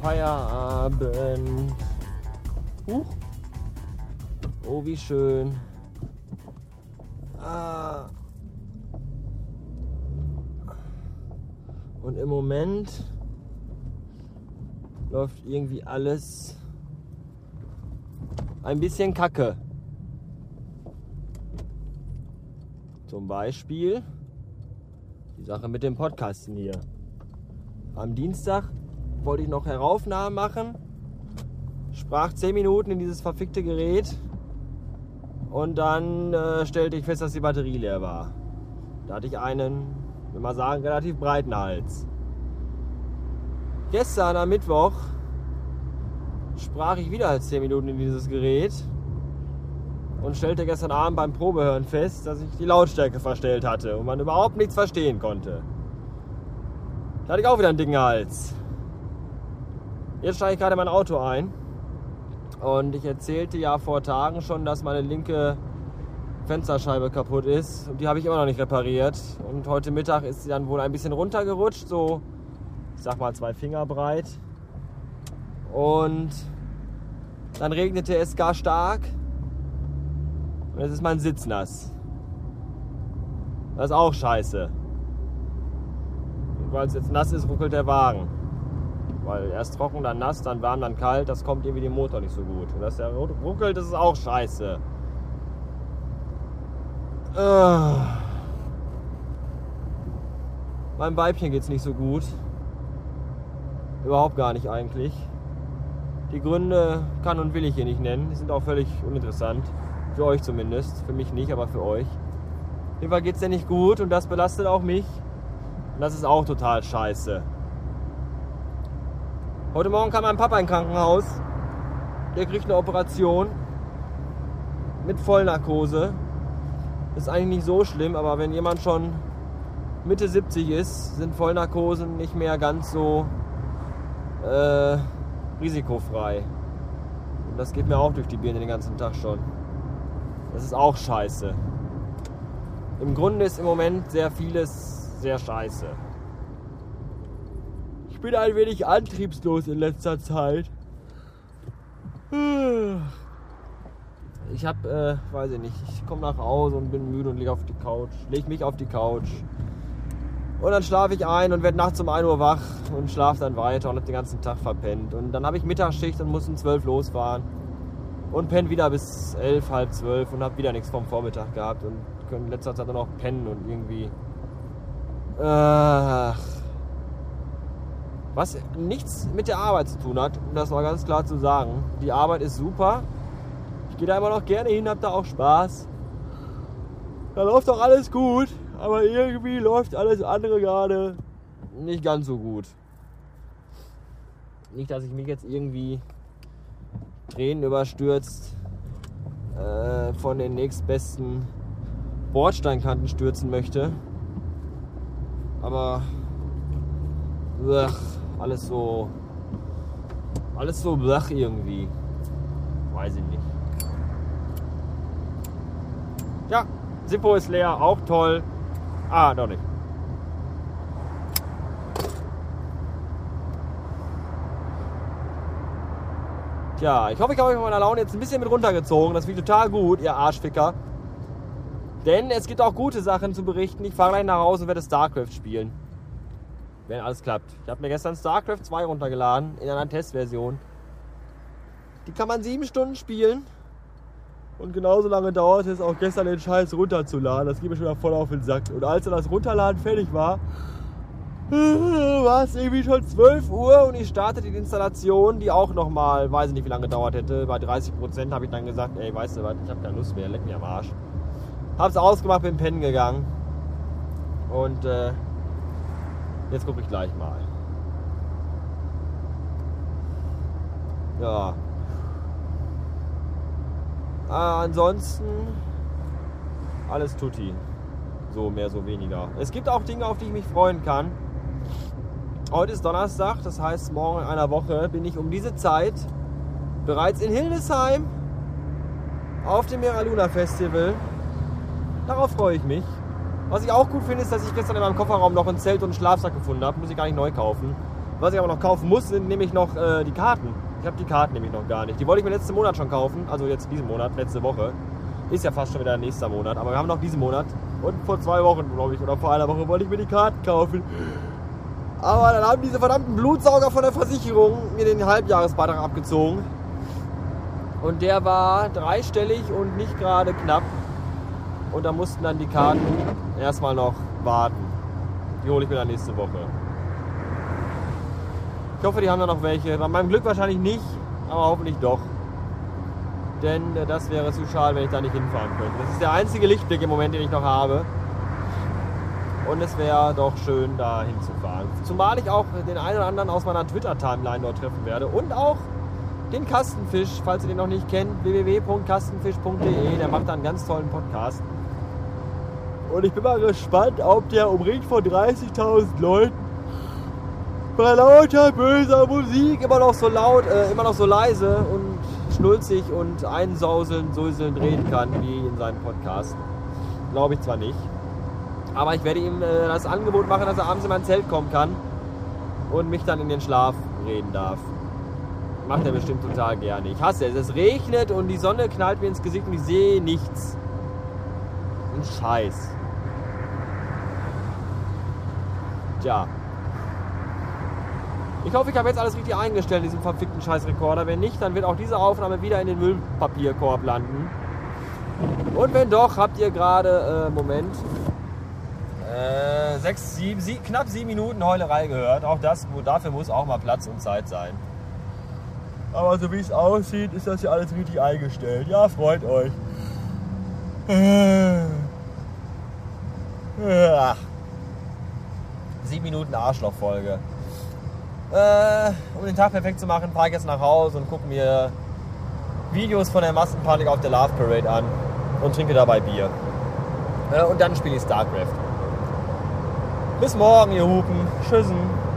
Feierabend. Huch. Oh, wie schön. Ah. Und im Moment läuft irgendwie alles ein bisschen kacke. Zum Beispiel die Sache mit dem Podcasten hier. Am Dienstag wollte ich noch Heraufnahmen machen, sprach 10 Minuten in dieses verfickte Gerät und dann äh, stellte ich fest, dass die Batterie leer war. Da hatte ich einen, will mal sagen, relativ breiten Hals. Gestern am Mittwoch sprach ich wieder 10 Minuten in dieses Gerät und stellte gestern Abend beim Probehören fest, dass ich die Lautstärke verstellt hatte und man überhaupt nichts verstehen konnte. Da hatte ich auch wieder einen dicken Hals. Jetzt steige ich gerade mein Auto ein und ich erzählte ja vor Tagen schon, dass meine linke Fensterscheibe kaputt ist und die habe ich immer noch nicht repariert. Und heute Mittag ist sie dann wohl ein bisschen runtergerutscht, so ich sag mal zwei Finger breit. Und dann regnete es gar stark und jetzt ist mein Sitz nass. Das ist auch scheiße. Und weil es jetzt nass ist, ruckelt der Wagen. Weil erst trocken, dann nass, dann warm, dann kalt, das kommt irgendwie dem Motor nicht so gut. Und dass der ruckelt, das ist auch scheiße. Äh. Meinem Weibchen geht es nicht so gut. Überhaupt gar nicht eigentlich. Die Gründe kann und will ich hier nicht nennen. Die sind auch völlig uninteressant. Für euch zumindest. Für mich nicht, aber für euch. Auf jeden Fall geht es dir nicht gut und das belastet auch mich. Und das ist auch total scheiße. Heute Morgen kam mein Papa in Krankenhaus. Der kriegt eine Operation mit Vollnarkose. Ist eigentlich nicht so schlimm, aber wenn jemand schon Mitte 70 ist, sind Vollnarkosen nicht mehr ganz so äh, risikofrei. Und das geht mir auch durch die Birne den ganzen Tag schon. Das ist auch scheiße. Im Grunde ist im Moment sehr vieles sehr scheiße. Ich bin ein wenig antriebslos in letzter Zeit. Ich hab, äh, weiß ich nicht, ich komme nach Hause und bin müde und liege auf die Couch. Leg mich auf die Couch. Und dann schlafe ich ein und werde nachts um 1 Uhr wach und schlafe dann weiter und habe den ganzen Tag verpennt. Und dann habe ich Mittagsschicht und muss um 12 losfahren. Und penne wieder bis 11, halb 12 und habe wieder nichts vom Vormittag gehabt. Und können in letzter Zeit dann auch pennen und irgendwie... Ach, was nichts mit der Arbeit zu tun hat, um das mal ganz klar zu sagen. Die Arbeit ist super. Ich gehe da immer noch gerne hin, habe da auch Spaß. Da läuft auch alles gut, aber irgendwie läuft alles andere gerade nicht ganz so gut. Nicht, dass ich mich jetzt irgendwie Tränen überstürzt äh, von den nächstbesten Bordsteinkanten stürzen möchte. Aber ugh, alles so. Alles so blach irgendwie. Weiß ich nicht. Ja, Sippo ist leer, auch toll. Ah, doch nicht. Tja, ich hoffe, ich habe euch mit meiner Laune jetzt ein bisschen mit runtergezogen. Das finde ich total gut, ihr Arschficker. Denn es gibt auch gute Sachen zu berichten. Ich fahre gleich nach Hause und werde StarCraft spielen. Wenn alles klappt. Ich habe mir gestern StarCraft 2 runtergeladen in einer Testversion. Die kann man sieben Stunden spielen. Und genauso lange dauert es auch gestern den Scheiß runterzuladen. Das geht mir schon mal voll auf den Sack. Und als dann das Runterladen fertig war, war es irgendwie schon 12 Uhr und ich startete die Installation, die auch nochmal, weiß ich nicht wie lange gedauert hätte. Bei 30 Prozent habe ich dann gesagt, ey, weißt du was, ich habe keine Lust mehr, leck mir am Arsch. Hab's ausgemacht, bin pennen gegangen. Und äh, jetzt gucke ich gleich mal. Ja. Äh, ansonsten alles tutti. So mehr, so weniger. Es gibt auch Dinge, auf die ich mich freuen kann. Heute ist Donnerstag, das heißt, morgen in einer Woche bin ich um diese Zeit bereits in Hildesheim auf dem Mera Luna Festival. Darauf freue ich mich. Was ich auch gut finde, ist, dass ich gestern in meinem Kofferraum noch ein Zelt und einen Schlafsack gefunden habe. Muss ich gar nicht neu kaufen. Was ich aber noch kaufen muss, sind nämlich noch äh, die Karten. Ich habe die Karten nämlich noch gar nicht. Die wollte ich mir letzten Monat schon kaufen, also jetzt diesen Monat, letzte Woche. Ist ja fast schon wieder nächster Monat, aber wir haben noch diesen Monat. Und vor zwei Wochen, glaube ich, oder vor einer Woche wollte ich mir die Karten kaufen. Aber dann haben diese verdammten Blutsauger von der Versicherung mir den Halbjahresbeitrag abgezogen. Und der war dreistellig und nicht gerade knapp. Und da mussten dann die Karten erstmal noch warten. Die hole ich mir dann nächste Woche. Ich hoffe, die haben da noch welche. Bei meinem Glück wahrscheinlich nicht, aber hoffentlich doch. Denn äh, das wäre zu schade, wenn ich da nicht hinfahren könnte. Das ist der einzige Lichtblick im Moment, den ich noch habe. Und es wäre doch schön, da hinzufahren. Zumal ich auch den einen oder anderen aus meiner Twitter-Timeline dort treffen werde. Und auch den Kastenfisch, falls ihr den noch nicht kennt, www.kastenfisch.de. Der macht da einen ganz tollen Podcast. Und ich bin mal gespannt, ob der umringt von 30.000 Leuten bei lauter böser Musik immer noch so laut, äh, immer noch so leise und schnulzig und einsauseln, säuselnd reden kann, wie in seinem Podcast. Glaube ich zwar nicht. Aber ich werde ihm äh, das Angebot machen, dass er abends in mein Zelt kommen kann und mich dann in den Schlaf reden darf. Macht er bestimmt total gerne. Ich hasse es. Es regnet und die Sonne knallt mir ins Gesicht und ich sehe nichts. Ein Scheiß. Tja. Ich hoffe, ich habe jetzt alles richtig eingestellt in diesem verfickten Scheißrekorder. Wenn nicht, dann wird auch diese Aufnahme wieder in den Müllpapierkorb landen. Und wenn doch, habt ihr gerade, äh, Moment, äh, sechs, sieben, sieben, knapp sieben Minuten Heulerei gehört. Auch das, dafür muss auch mal Platz und Zeit sein. Aber so wie es aussieht, ist das ja alles richtig eingestellt. Ja, freut euch. Ach. Sieben Minuten Arschlochfolge. Äh, um den Tag perfekt zu machen, fahre ich jetzt nach Hause und gucke mir Videos von der Massenpanik auf der Love Parade an und trinke dabei Bier. Äh, und dann spiele ich StarCraft. Bis morgen, ihr Hupen. Tschüssen.